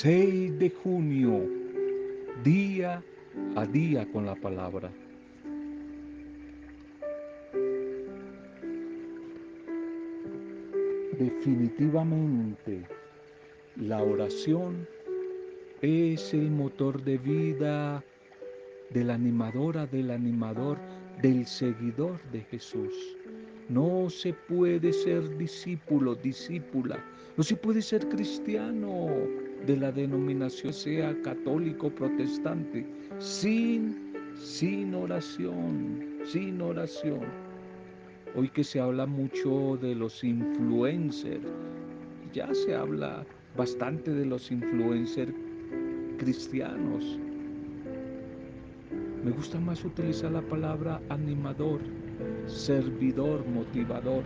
6 de junio, día a día con la palabra. Definitivamente, la oración es el motor de vida del animadora, del animador, del seguidor de Jesús. No se puede ser discípulo, discípula, no se puede ser cristiano de la denominación, sea católico, protestante, sin, sin oración, sin oración. Hoy que se habla mucho de los influencers, ya se habla bastante de los influencers cristianos. Me gusta más utilizar la palabra animador, servidor, motivador.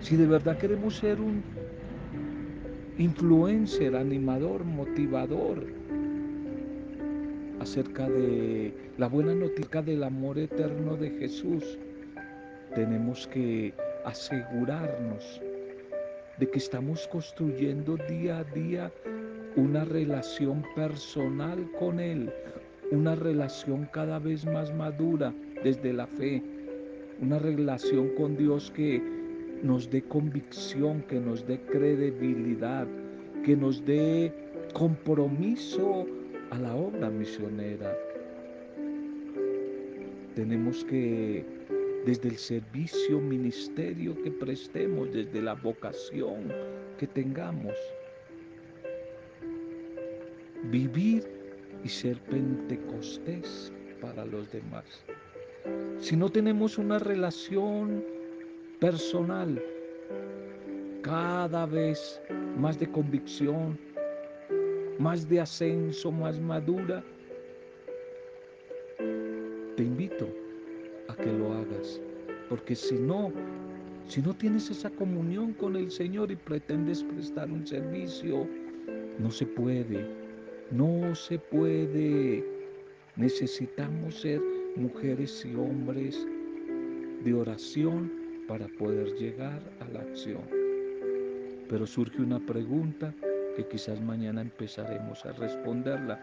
Si de verdad queremos ser un influencer, animador, motivador acerca de la buena noticia del amor eterno de Jesús, tenemos que asegurarnos de que estamos construyendo día a día una relación personal con Él, una relación cada vez más madura desde la fe, una relación con Dios que nos dé convicción, que nos dé credibilidad, que nos dé compromiso a la obra misionera. Tenemos que, desde el servicio, ministerio que prestemos, desde la vocación que tengamos, vivir y ser pentecostés para los demás. Si no tenemos una relación personal cada vez más de convicción, más de ascenso, más madura, te invito a que lo hagas, porque si no, si no tienes esa comunión con el Señor y pretendes prestar un servicio, no se puede, no se puede. Necesitamos ser mujeres y hombres de oración para poder llegar a la acción. Pero surge una pregunta que quizás mañana empezaremos a responderla.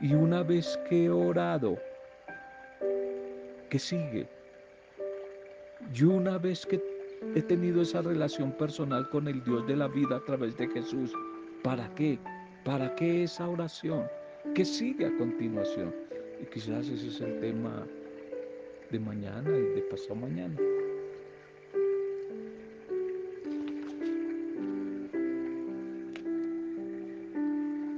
Y una vez que he orado, ¿qué sigue? Y una vez que he tenido esa relación personal con el Dios de la vida a través de Jesús, ¿para qué? ¿Para qué esa oración? ¿Qué sigue a continuación? Y quizás ese es el tema de mañana y de pasado mañana.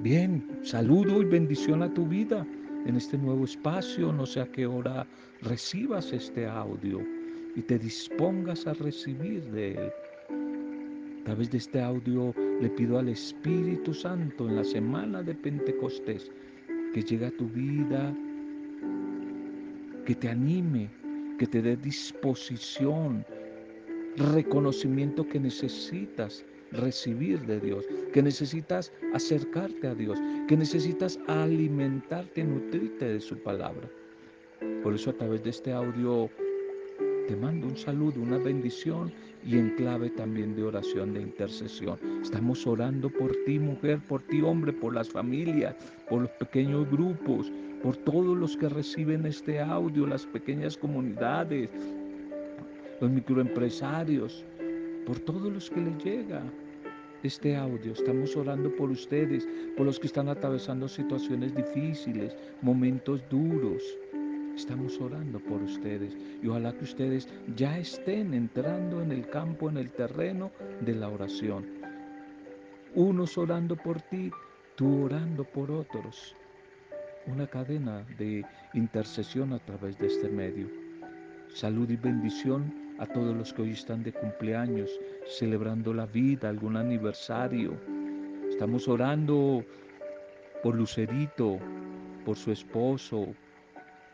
Bien, saludo y bendición a tu vida en este nuevo espacio. No sé a qué hora recibas este audio y te dispongas a recibir de él. A través de este audio le pido al Espíritu Santo en la semana de Pentecostés que llegue a tu vida, que te anime, que te dé disposición, reconocimiento que necesitas recibir de Dios, que necesitas acercarte a Dios, que necesitas alimentarte, nutrirte de su palabra. Por eso a través de este audio te mando un saludo, una bendición y en clave también de oración, de intercesión. Estamos orando por ti, mujer, por ti, hombre, por las familias, por los pequeños grupos, por todos los que reciben este audio, las pequeñas comunidades, los microempresarios, por todos los que les llega este audio. Estamos orando por ustedes, por los que están atravesando situaciones difíciles, momentos duros. Estamos orando por ustedes y ojalá que ustedes ya estén entrando en el campo, en el terreno de la oración. Unos orando por ti, tú orando por otros. Una cadena de intercesión a través de este medio. Salud y bendición a todos los que hoy están de cumpleaños, celebrando la vida, algún aniversario. Estamos orando por Lucerito, por su esposo,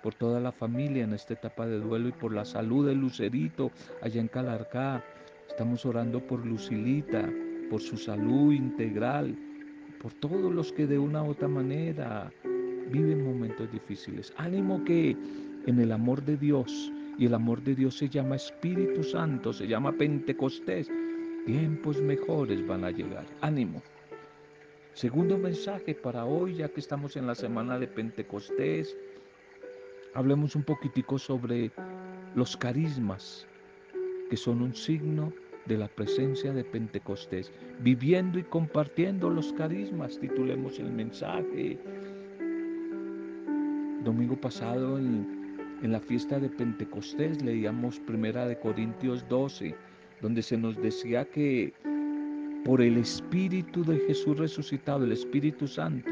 por toda la familia en esta etapa de duelo y por la salud de Lucerito allá en Calarcá. Estamos orando por Lucilita, por su salud integral, por todos los que de una u otra manera viven momentos difíciles. Ánimo que en el amor de Dios, y el amor de Dios se llama Espíritu Santo, se llama Pentecostés, tiempos mejores van a llegar. Ánimo. Segundo mensaje para hoy, ya que estamos en la semana de Pentecostés, hablemos un poquitico sobre los carismas, que son un signo de la presencia de Pentecostés. Viviendo y compartiendo los carismas, titulemos el mensaje. Domingo pasado en, en la fiesta de Pentecostés leíamos primera de Corintios 12, donde se nos decía que por el Espíritu de Jesús resucitado, el Espíritu Santo,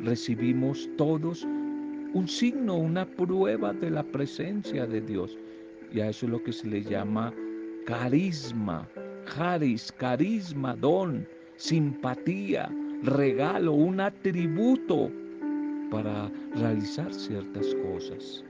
recibimos todos un signo, una prueba de la presencia de Dios. Y a eso es lo que se le llama carisma, charis, carisma, don, simpatía, regalo, un atributo para realizar ciertas cosas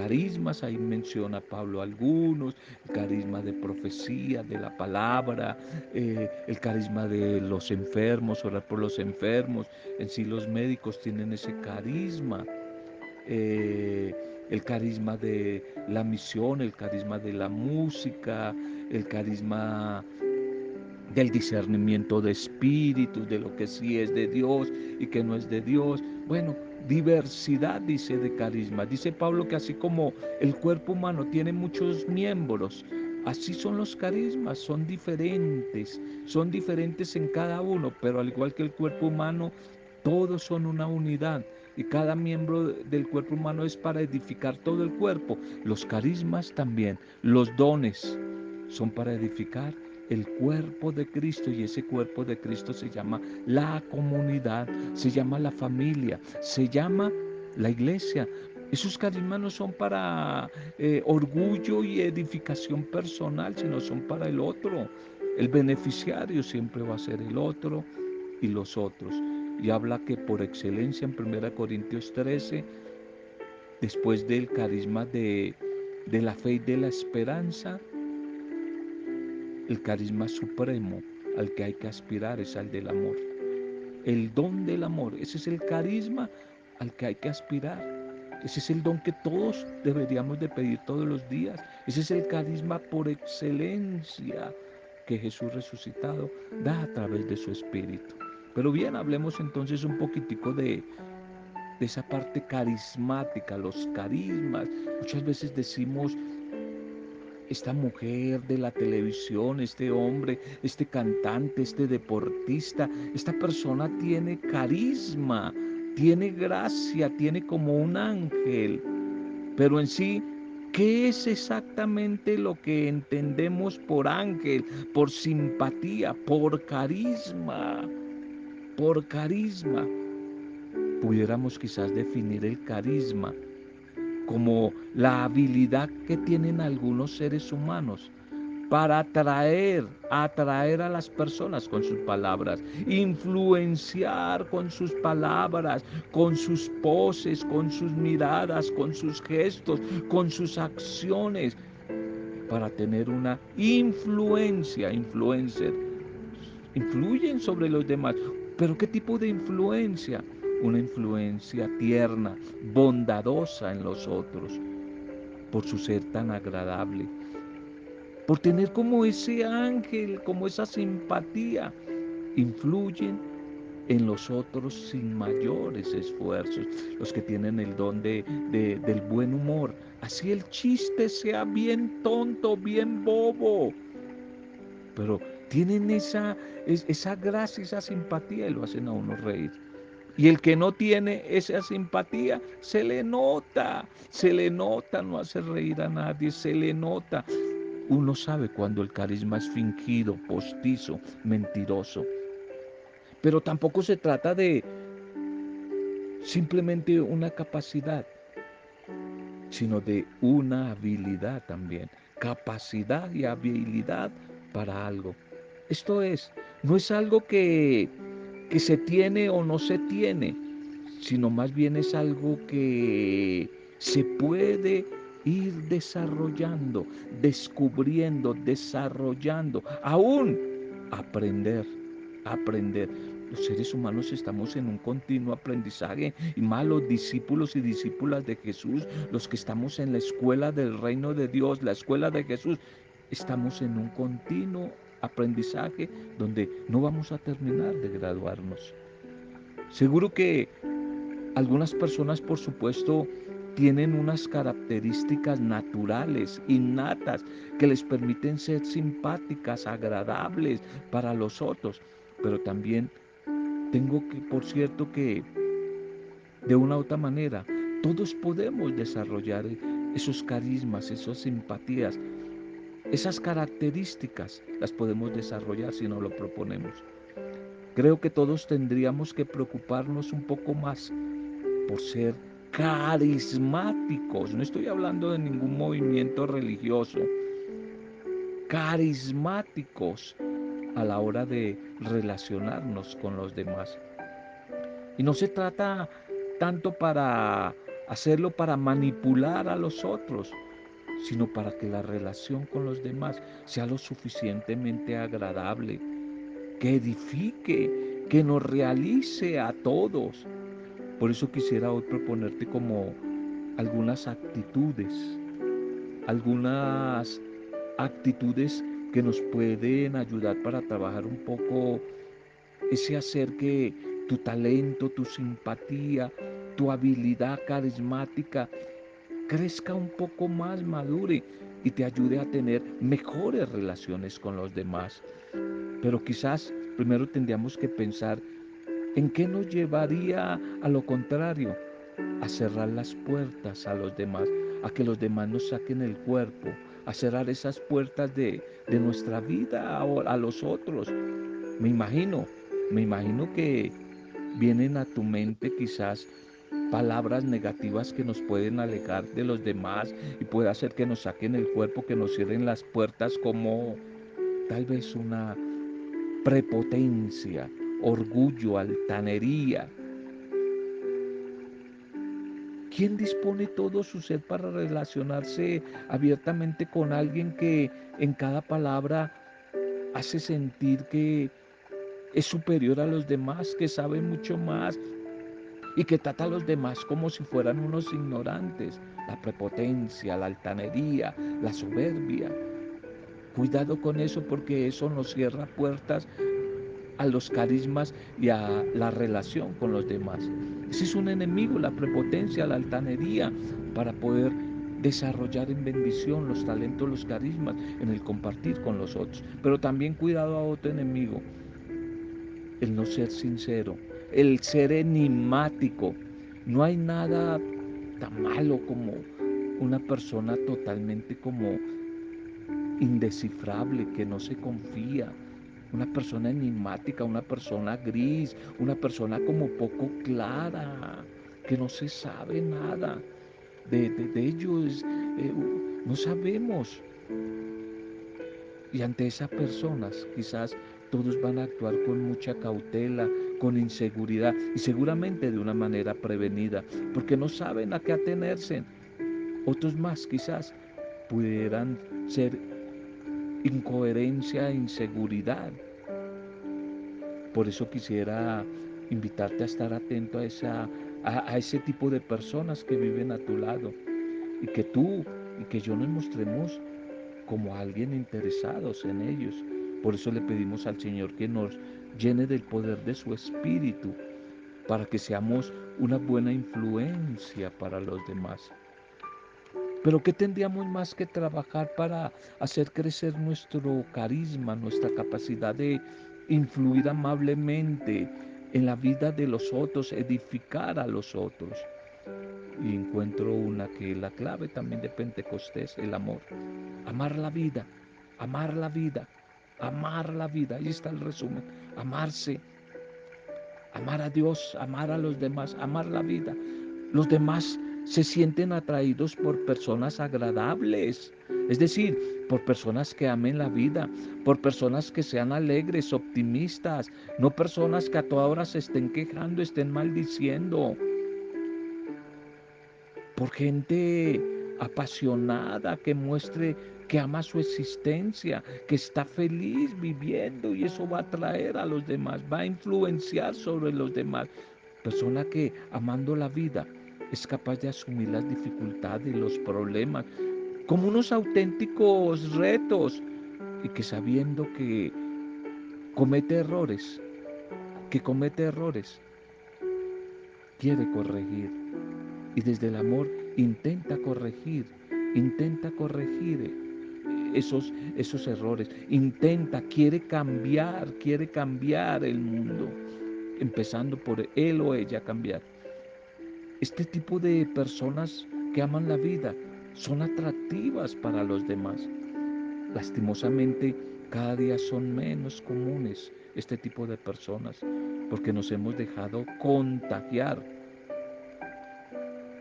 carismas, ahí menciona Pablo algunos, el carisma de profecía, de la palabra, eh, el carisma de los enfermos, orar por los enfermos, en sí los médicos tienen ese carisma. Eh, el carisma de la misión, el carisma de la música, el carisma del discernimiento de espíritus, de lo que sí es de Dios y que no es de Dios. Bueno, diversidad, dice, de carisma. Dice Pablo que así como el cuerpo humano tiene muchos miembros, así son los carismas, son diferentes, son diferentes en cada uno, pero al igual que el cuerpo humano, todos son una unidad y cada miembro del cuerpo humano es para edificar todo el cuerpo. Los carismas también, los dones son para edificar el cuerpo de Cristo y ese cuerpo de Cristo se llama la comunidad, se llama la familia, se llama la iglesia. Esos carismas no son para eh, orgullo y edificación personal, sino son para el otro. El beneficiario siempre va a ser el otro y los otros. Y habla que por excelencia en 1 Corintios 13, después del carisma de, de la fe y de la esperanza, el carisma supremo al que hay que aspirar es al del amor. El don del amor, ese es el carisma al que hay que aspirar. Ese es el don que todos deberíamos de pedir todos los días. Ese es el carisma por excelencia que Jesús resucitado da a través de su Espíritu. Pero bien, hablemos entonces un poquitico de, de esa parte carismática, los carismas. Muchas veces decimos esta mujer de la televisión, este hombre, este cantante, este deportista, esta persona tiene carisma, tiene gracia, tiene como un ángel. Pero en sí, ¿qué es exactamente lo que entendemos por ángel, por simpatía, por carisma? Por carisma. Pudiéramos quizás definir el carisma como la habilidad que tienen algunos seres humanos para atraer, atraer a las personas con sus palabras, influenciar con sus palabras, con sus poses, con sus miradas, con sus gestos, con sus acciones, para tener una influencia, influencer. Influyen sobre los demás, pero ¿qué tipo de influencia? Una influencia tierna, bondadosa en los otros, por su ser tan agradable, por tener como ese ángel, como esa simpatía, influyen en los otros sin mayores esfuerzos, los que tienen el don de, del buen humor. Así el chiste sea bien tonto, bien bobo, pero tienen esa, esa gracia, esa simpatía y lo hacen a uno reír. Y el que no tiene esa simpatía, se le nota, se le nota, no hace reír a nadie, se le nota. Uno sabe cuando el carisma es fingido, postizo, mentiroso. Pero tampoco se trata de simplemente una capacidad, sino de una habilidad también. Capacidad y habilidad para algo. Esto es, no es algo que que se tiene o no se tiene, sino más bien es algo que se puede ir desarrollando, descubriendo, desarrollando, aún aprender, aprender. Los seres humanos estamos en un continuo aprendizaje y más los discípulos y discípulas de Jesús, los que estamos en la escuela del reino de Dios, la escuela de Jesús, estamos en un continuo aprendizaje donde no vamos a terminar de graduarnos. Seguro que algunas personas, por supuesto, tienen unas características naturales, innatas, que les permiten ser simpáticas, agradables para los otros. Pero también tengo que, por cierto, que de una u otra manera, todos podemos desarrollar esos carismas, esas simpatías, esas características las podemos desarrollar si no lo proponemos. Creo que todos tendríamos que preocuparnos un poco más por ser carismáticos. No estoy hablando de ningún movimiento religioso. Carismáticos a la hora de relacionarnos con los demás. Y no se trata tanto para hacerlo para manipular a los otros, sino para que la relación con los demás sea lo suficientemente agradable, que edifique, que nos realice a todos. Por eso quisiera hoy proponerte como algunas actitudes, algunas actitudes que nos pueden ayudar para trabajar un poco ese hacer que tu talento, tu simpatía, tu habilidad carismática crezca un poco más, madure y te ayude a tener mejores relaciones con los demás. Pero quizás primero tendríamos que pensar en qué nos llevaría a lo contrario, a cerrar las puertas a los demás, a que los demás nos saquen el cuerpo, a cerrar esas puertas de, de nuestra vida a, a los otros. Me imagino, me imagino que vienen a tu mente quizás palabras negativas que nos pueden alejar de los demás y puede hacer que nos saquen el cuerpo, que nos cierren las puertas como tal vez una prepotencia, orgullo, altanería. ¿Quién dispone todo su ser para relacionarse abiertamente con alguien que en cada palabra hace sentir que es superior a los demás, que sabe mucho más, y que trata a los demás como si fueran unos ignorantes. La prepotencia, la altanería, la soberbia. Cuidado con eso porque eso nos cierra puertas a los carismas y a la relación con los demás. Ese es un enemigo, la prepotencia, la altanería, para poder desarrollar en bendición los talentos, los carismas, en el compartir con los otros. Pero también cuidado a otro enemigo, el no ser sincero, el ser enigmático. No hay nada tan malo como una persona totalmente como indescifrable, que no se confía. Una persona enigmática, una persona gris, una persona como poco clara, que no se sabe nada. De, ellos eh, no sabemos. Y ante esas personas quizás todos van a actuar con mucha cautela, con inseguridad y seguramente de una manera prevenida, porque no saben a qué atenerse. Otros más quizás pudieran ser incoherencia e inseguridad. Por eso quisiera invitarte a estar atento a, esa, a, a ese tipo de personas que viven a tu lado y que tú y que yo nos mostremos como alguien interesados en ellos. Por eso le pedimos al Señor que nos llene del poder de su Espíritu para que seamos una buena influencia para los demás. Pero ¿qué tendríamos más que trabajar para hacer crecer nuestro carisma, nuestra capacidad de influir amablemente en la vida de los otros, edificar a los otros? Y encuentro una que la clave también de Pentecostés, el amor. Amar la vida, amar la vida, amar la vida. Ahí está el resumen. Amarse, amar a Dios, amar a los demás, amar la vida. Los demás se sienten atraídos por personas agradables, es decir, por personas que amen la vida, por personas que sean alegres, optimistas, no personas que a toda hora se estén quejando, estén maldiciendo, por gente apasionada que muestre que ama su existencia, que está feliz viviendo y eso va a atraer a los demás, va a influenciar sobre los demás. Persona que amando la vida es capaz de asumir las dificultades, los problemas, como unos auténticos retos y que sabiendo que comete errores, que comete errores, quiere corregir. Y desde el amor intenta corregir, intenta corregir esos, esos errores, intenta, quiere cambiar, quiere cambiar el mundo, empezando por él o ella cambiar. Este tipo de personas que aman la vida son atractivas para los demás. Lastimosamente, cada día son menos comunes este tipo de personas porque nos hemos dejado contagiar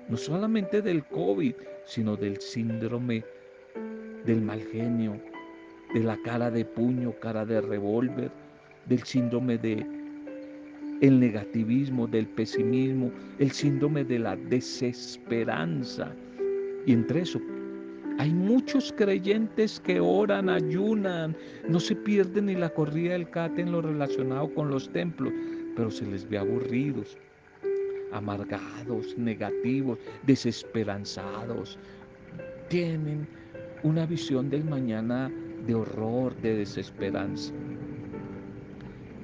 no solamente del COVID, sino del síndrome del mal genio, de la cara de puño, cara de revólver, del síndrome de el negativismo, del pesimismo, el síndrome de la desesperanza. Y entre eso hay muchos creyentes que oran, ayunan, no se pierden ni la corrida del cate en lo relacionado con los templos, pero se les ve aburridos, amargados, negativos, desesperanzados. Tienen una visión del mañana de horror, de desesperanza.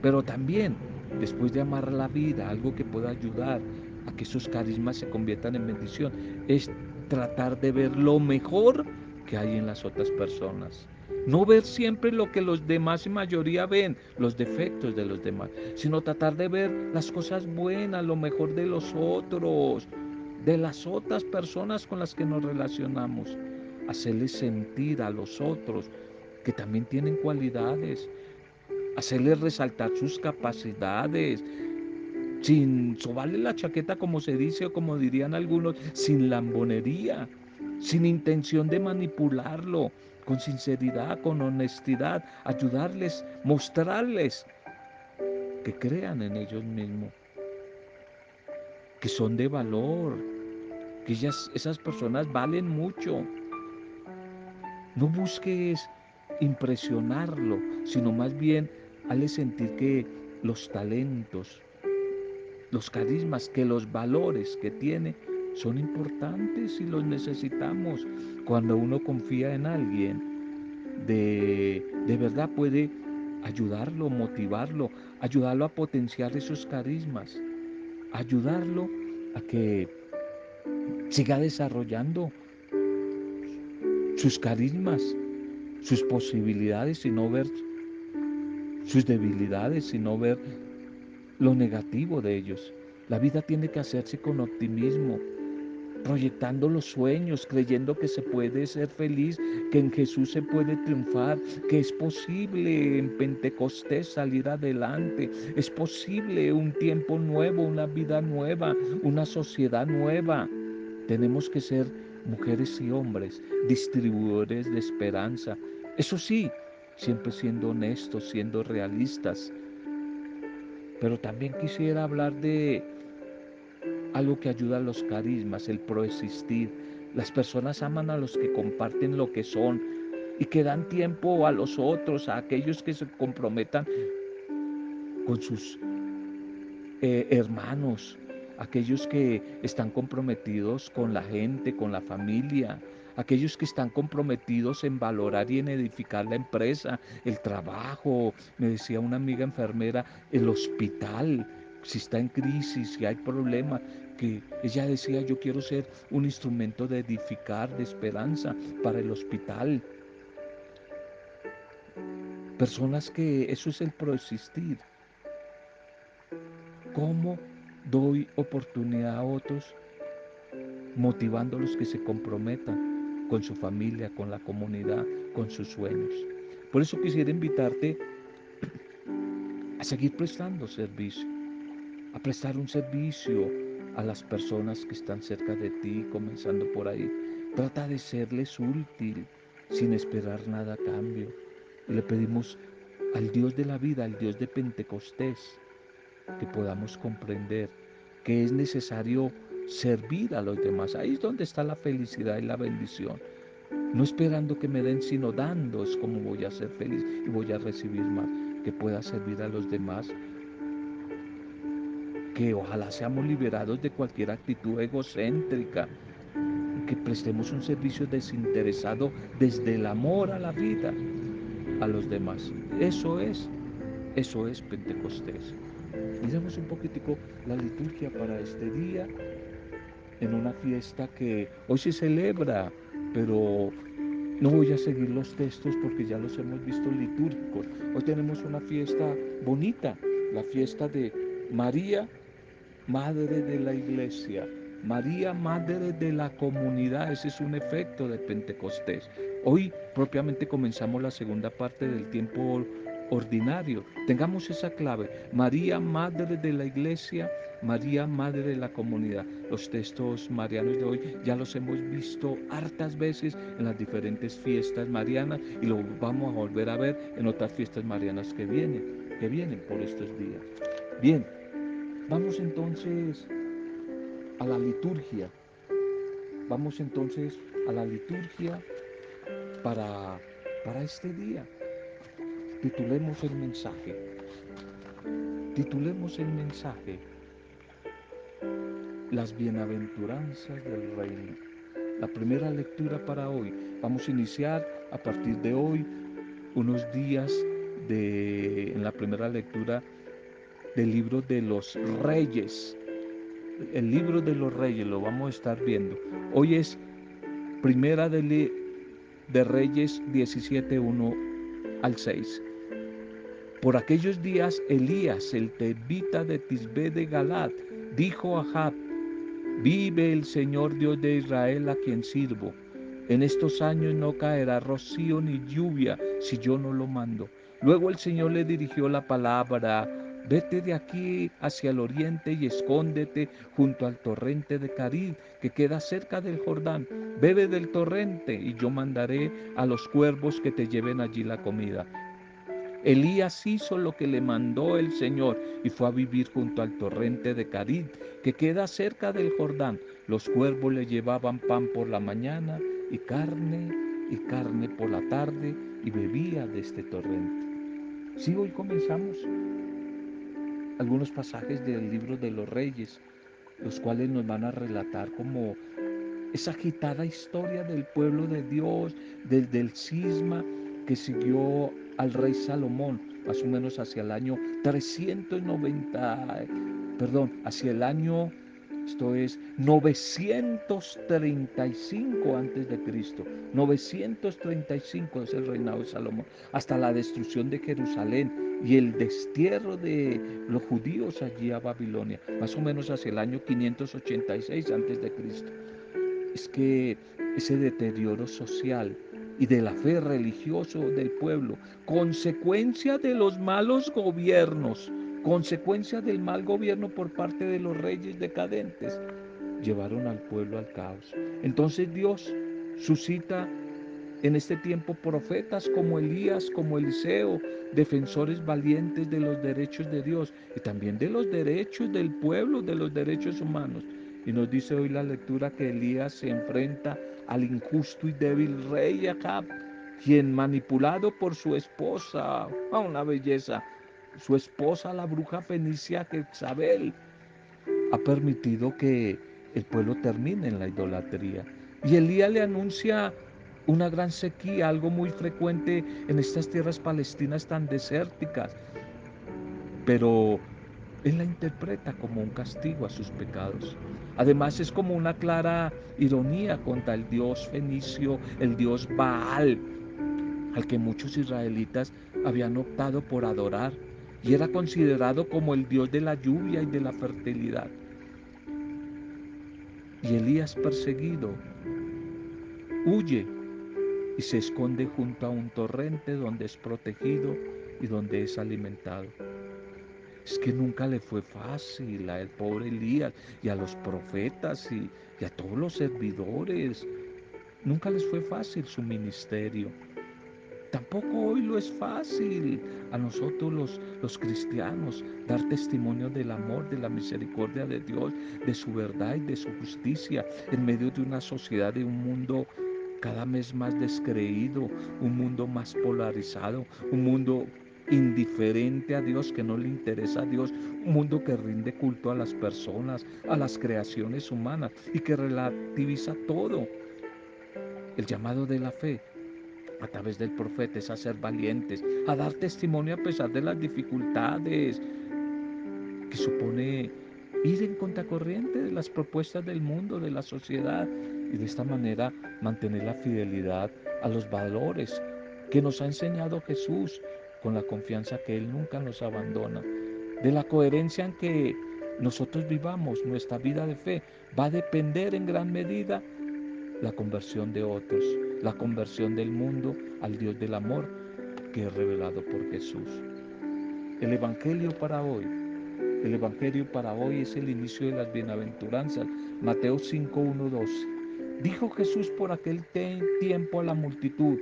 Pero también, después de amar la vida, algo que pueda ayudar a que sus carismas se conviertan en bendición, es tratar de ver lo mejor que hay en las otras personas. No ver siempre lo que los demás y mayoría ven, los defectos de los demás, sino tratar de ver las cosas buenas, lo mejor de los otros, de las otras personas con las que nos relacionamos hacerles sentir a los otros que también tienen cualidades, hacerles resaltar sus capacidades, sin sobarle la chaqueta como se dice o como dirían algunos, sin lambonería, sin intención de manipularlo, con sinceridad, con honestidad, ayudarles, mostrarles que crean en ellos mismos, que son de valor, que esas personas valen mucho. No busques impresionarlo, sino más bien hazle sentir que los talentos, los carismas, que los valores que tiene son importantes y los necesitamos. Cuando uno confía en alguien, de, de verdad puede ayudarlo, motivarlo, ayudarlo a potenciar esos carismas, ayudarlo a que siga desarrollando sus carismas, sus posibilidades, sino ver sus debilidades, sino ver lo negativo de ellos. La vida tiene que hacerse con optimismo, proyectando los sueños, creyendo que se puede ser feliz, que en Jesús se puede triunfar, que es posible en Pentecostés salir adelante, es posible un tiempo nuevo, una vida nueva, una sociedad nueva. Tenemos que ser mujeres y hombres, distribuidores de esperanza. Eso sí, siempre siendo honestos, siendo realistas. Pero también quisiera hablar de algo que ayuda a los carismas, el proexistir. Las personas aman a los que comparten lo que son y que dan tiempo a los otros, a aquellos que se comprometan con sus eh, hermanos, aquellos que están comprometidos con la gente, con la familia, aquellos que están comprometidos en valorar y en edificar la empresa, el trabajo, me decía una amiga enfermera, el hospital, si está en crisis, si hay problemas, que ella decía, yo quiero ser un instrumento de edificar, de esperanza para el hospital. Personas que eso es el proexistir. ¿Cómo doy oportunidad a otros, motivando a los que se comprometan con su familia, con la comunidad, con sus sueños. Por eso quisiera invitarte a seguir prestando servicio, a prestar un servicio a las personas que están cerca de ti, comenzando por ahí. Trata de serles útil sin esperar nada a cambio. Le pedimos al Dios de la vida, al Dios de Pentecostés, que podamos comprender que es necesario servir a los demás. Ahí es donde está la felicidad y la bendición. No esperando que me den, sino dando es como voy a ser feliz y voy a recibir más. Que pueda servir a los demás. Que ojalá seamos liberados de cualquier actitud egocéntrica. Que prestemos un servicio desinteresado desde el amor a la vida a los demás. Eso es, eso es Pentecostés. Miremos un poquitico la liturgia para este día en una fiesta que hoy se celebra, pero no voy a seguir los textos porque ya los hemos visto litúrgicos. Hoy tenemos una fiesta bonita, la fiesta de María, Madre de la Iglesia. María, Madre de la comunidad, ese es un efecto de Pentecostés. Hoy propiamente comenzamos la segunda parte del tiempo ordinario. Tengamos esa clave. María, Madre de la Iglesia, María, Madre de la comunidad. Los textos marianos de hoy ya los hemos visto hartas veces en las diferentes fiestas marianas y lo vamos a volver a ver en otras fiestas marianas que vienen, que vienen por estos días. Bien, vamos entonces a la liturgia. Vamos entonces a la liturgia para, para este día. Titulemos el mensaje. Titulemos el mensaje. Las bienaventuranzas del reino. La primera lectura para hoy. Vamos a iniciar a partir de hoy unos días de, en la primera lectura del libro de los reyes. El libro de los reyes lo vamos a estar viendo. Hoy es primera de, de Reyes 17.1 al 6. Por aquellos días Elías, el tebita de Tisbe de Galad, dijo a Jab, vive el Señor Dios de Israel a quien sirvo. En estos años no caerá rocío ni lluvia si yo no lo mando. Luego el Señor le dirigió la palabra, vete de aquí hacia el oriente y escóndete junto al torrente de Carid, que queda cerca del Jordán. Bebe del torrente y yo mandaré a los cuervos que te lleven allí la comida. Elías hizo lo que le mandó el Señor y fue a vivir junto al torrente de Carid, que queda cerca del Jordán. Los cuervos le llevaban pan por la mañana y carne y carne por la tarde y bebía de este torrente. Si hoy comenzamos algunos pasajes del libro de los reyes, los cuales nos van a relatar como esa agitada historia del pueblo de Dios, desde el cisma que siguió al rey Salomón, más o menos hacia el año 390, perdón, hacia el año, esto es 935 antes de Cristo. 935 es el reinado de Salomón, hasta la destrucción de Jerusalén y el destierro de los judíos allí a Babilonia, más o menos hacia el año 586 antes de Cristo. Es que ese deterioro social, y de la fe religiosa del pueblo, consecuencia de los malos gobiernos, consecuencia del mal gobierno por parte de los reyes decadentes, llevaron al pueblo al caos. Entonces Dios suscita en este tiempo profetas como Elías, como Eliseo, defensores valientes de los derechos de Dios y también de los derechos del pueblo, de los derechos humanos. Y nos dice hoy la lectura que Elías se enfrenta al injusto y débil rey Acab, quien manipulado por su esposa, una belleza, su esposa la bruja fenicia Jezabel, ha permitido que el pueblo termine en la idolatría. Y Elías le anuncia una gran sequía, algo muy frecuente en estas tierras palestinas tan desérticas. Pero él la interpreta como un castigo a sus pecados. Además es como una clara ironía contra el dios fenicio, el dios Baal, al que muchos israelitas habían optado por adorar y era considerado como el dios de la lluvia y de la fertilidad. Y Elías perseguido huye y se esconde junto a un torrente donde es protegido y donde es alimentado. Es que nunca le fue fácil al pobre Elías y a los profetas y, a todos los servidores. Nunca les fue fácil su ministerio. Tampoco hoy lo es fácil a nosotros los, los cristianos dar testimonio del amor, de la misericordia de Dios, de su verdad y de su justicia en medio de una sociedad, de un mundo cada vez más descreído, un mundo más polarizado, un mundo indiferente a Dios, que no le interesa a Dios, un mundo que rinde culto a las personas, a las creaciones humanas y que relativiza todo. El llamado de la fe a través del profeta es a ser valientes, a dar testimonio a pesar de las dificultades, que supone ir en contracorriente de las propuestas del mundo, de la sociedad, y de esta manera mantener la fidelidad a los valores que nos ha enseñado Jesús con la confianza que Él nunca nos abandona, de la coherencia en que nosotros vivamos nuestra vida de fe va a depender en gran medida la conversión de otros, la conversión del mundo al Dios del amor que es revelado por Jesús. El Evangelio para hoy, el Evangelio para hoy es el inicio de las bienaventuranzas, Mateo 5, 1, 12. Dijo Jesús por aquel tiempo a la multitud,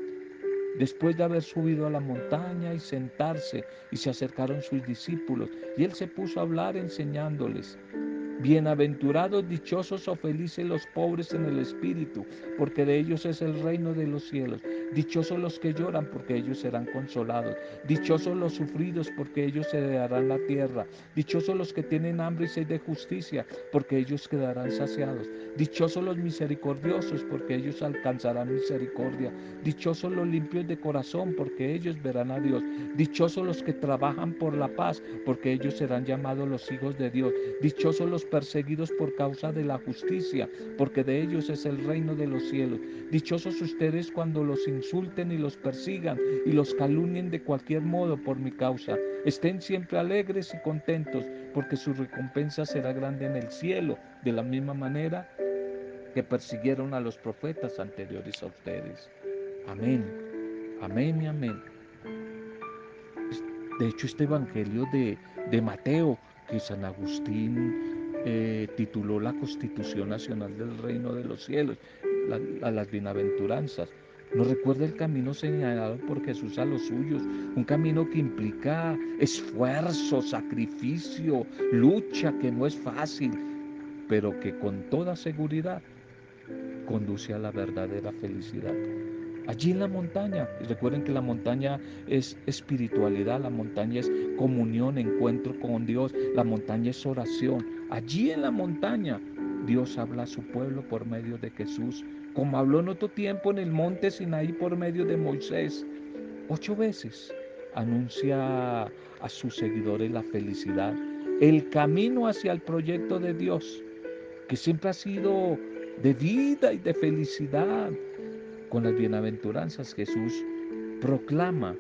después de haber subido a la montaña y sentarse, y se acercaron sus discípulos, y él se puso a hablar enseñándoles. Bienaventurados, dichosos o felices los pobres en el espíritu, porque de ellos es el reino de los cielos. Dichosos los que lloran, porque ellos serán consolados. Dichosos los sufridos, porque ellos se darán la tierra. Dichosos los que tienen hambre y sed de justicia, porque ellos quedarán saciados. Dichosos los misericordiosos, porque ellos alcanzarán misericordia. Dichosos los limpios de corazón, porque ellos verán a Dios. Dichosos los que trabajan por la paz, porque ellos serán llamados los hijos de Dios. Dichosos los perseguidos por causa de la justicia, porque de ellos es el reino de los cielos. Dichosos ustedes cuando los insulten y los persigan y los calumnien de cualquier modo por mi causa. Estén siempre alegres y contentos, porque su recompensa será grande en el cielo, de la misma manera que persiguieron a los profetas anteriores a ustedes. Amén, amén y amén. De hecho, este Evangelio de, de Mateo, que San Agustín eh, tituló la Constitución Nacional del Reino de los Cielos, a las bienaventuranzas. Nos recuerda el camino señalado por Jesús a los suyos, un camino que implica esfuerzo, sacrificio, lucha, que no es fácil, pero que con toda seguridad conduce a la verdadera felicidad allí en la montaña. Y recuerden que la montaña es espiritualidad, la montaña es comunión, encuentro con Dios, la montaña es oración. Allí en la montaña Dios habla a su pueblo por medio de Jesús, como habló en otro tiempo en el monte Sinaí por medio de Moisés. Ocho veces anuncia a sus seguidores la felicidad, el camino hacia el proyecto de Dios, que siempre ha sido de vida y de felicidad, con las bienaventuranzas Jesús proclama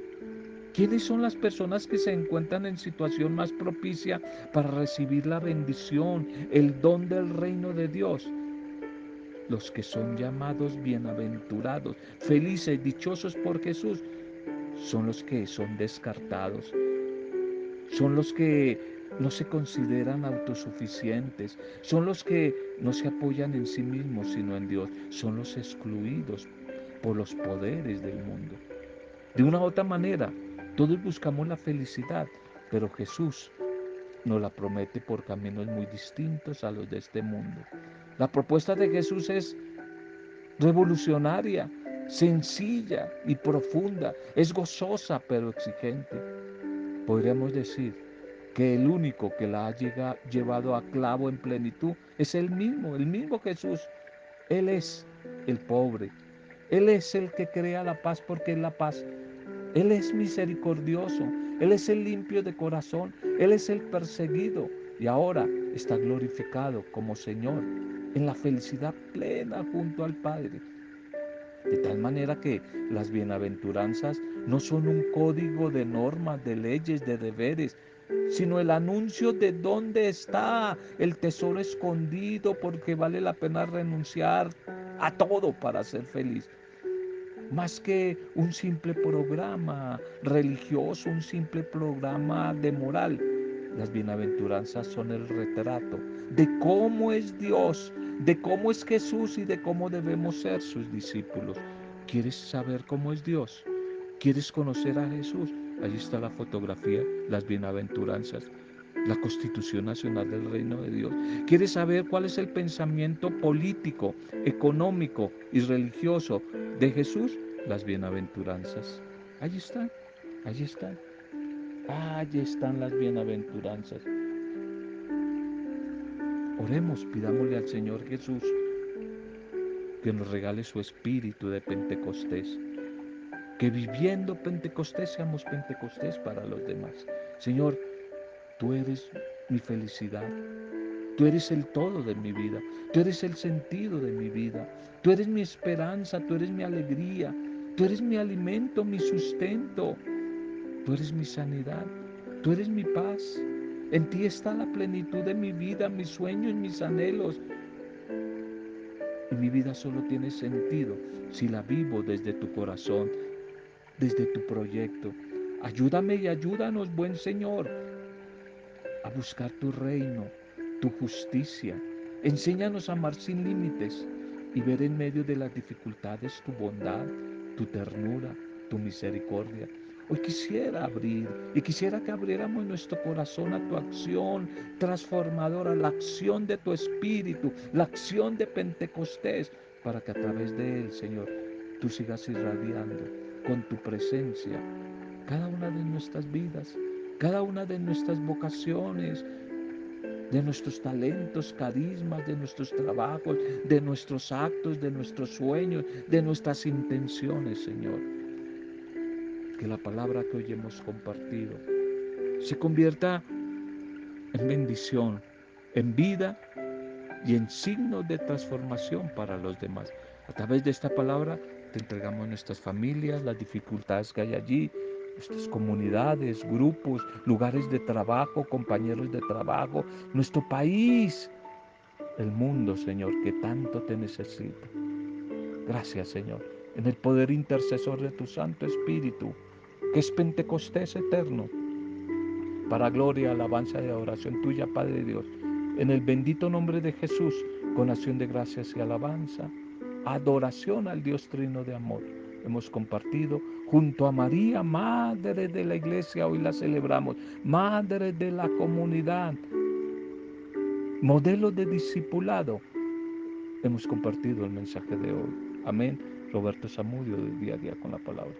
quiénes son las personas que se encuentran en situación más propicia para recibir la bendición, el don del reino de Dios. Los que son llamados bienaventurados, felices, dichosos por Jesús, son los que son descartados, son los que no se consideran autosuficientes, son los que no se apoyan en sí mismos, sino en Dios, son los excluidos por los poderes del mundo. De una u otra manera, todos buscamos la felicidad, pero Jesús nos la promete por caminos muy distintos a los de este mundo. La propuesta de Jesús es revolucionaria, sencilla y profunda, es gozosa pero exigente. Podríamos decir que el único que la ha llevado a clavo en plenitud es el mismo, el mismo Jesús. Él es el pobre, él es el que crea la paz porque es la paz. Él es misericordioso. Él es el limpio de corazón. Él es el perseguido. Y ahora está glorificado como Señor en la felicidad plena junto al Padre. De tal manera que las bienaventuranzas no son un código de normas, de leyes, de deberes, sino el anuncio de dónde está el tesoro escondido, porque vale la pena renunciar a todo para ser feliz más que un simple programa religioso, un simple programa de moral. Las bienaventuranzas son el retrato de cómo es Dios, de cómo es Jesús y de cómo debemos ser sus discípulos. ¿Quieres saber cómo es Dios? ¿Quieres conocer a Jesús? Allí está la fotografía, las bienaventuranzas, la Constitución Nacional del Reino de Dios. ¿Quieres saber cuál es el pensamiento político, económico y religioso de Jesús? las bienaventuranzas. Allí están, allí están. Allí están las bienaventuranzas. Oremos, pidámosle al Señor Jesús que nos regale su espíritu de Pentecostés. Que viviendo Pentecostés seamos Pentecostés para los demás. Señor, tú eres mi felicidad. Tú eres el todo de mi vida. Tú eres el sentido de mi vida. Tú eres mi esperanza. Tú eres mi alegría. Tú eres mi alimento, mi sustento. Tú eres mi sanidad. Tú eres mi paz. En ti está la plenitud de mi vida, mis sueños, mis anhelos. Y mi vida solo tiene sentido si la vivo desde tu corazón, desde tu proyecto. Ayúdame y ayúdanos, buen Señor, a buscar tu reino, tu justicia. Enséñanos a amar sin límites y ver en medio de las dificultades tu bondad, tu ternura, tu misericordia. Hoy quisiera abrir y quisiera que abriéramos nuestro corazón a tu acción transformadora, la acción de tu espíritu, la acción de Pentecostés, para que a través de él, Señor, tú sigas irradiando con tu presencia cada una de nuestras vidas, cada una de nuestras vocaciones, de nuestros talentos, carismas, de nuestros trabajos, de nuestros actos, de nuestros sueños, de nuestras intenciones, Señor. Que la palabra que hoy hemos compartido se convierta en bendición, en vida y en signos de transformación para los demás. A través de esta palabra te entregamos nuestras familias, las dificultades que hay allí, nuestras comunidades, grupos, lugares de trabajo, compañeros de trabajo, nuestro país, el mundo, Señor, que tanto te necesita. Gracias, Señor, en el poder intercesor de tu Santo Espíritu, que es Pentecostés eterno, para gloria, alabanza y adoración tuya, Padre Dios, en el bendito nombre de Jesús, con acción de gracias y alabanza, adoración al Dios trino de amor hemos compartido junto a María, Madre de la Iglesia, hoy la celebramos, Madre de la comunidad, modelo de discipulado. Hemos compartido el mensaje de hoy. Amén. Roberto Zamudio, de día a día con la palabra.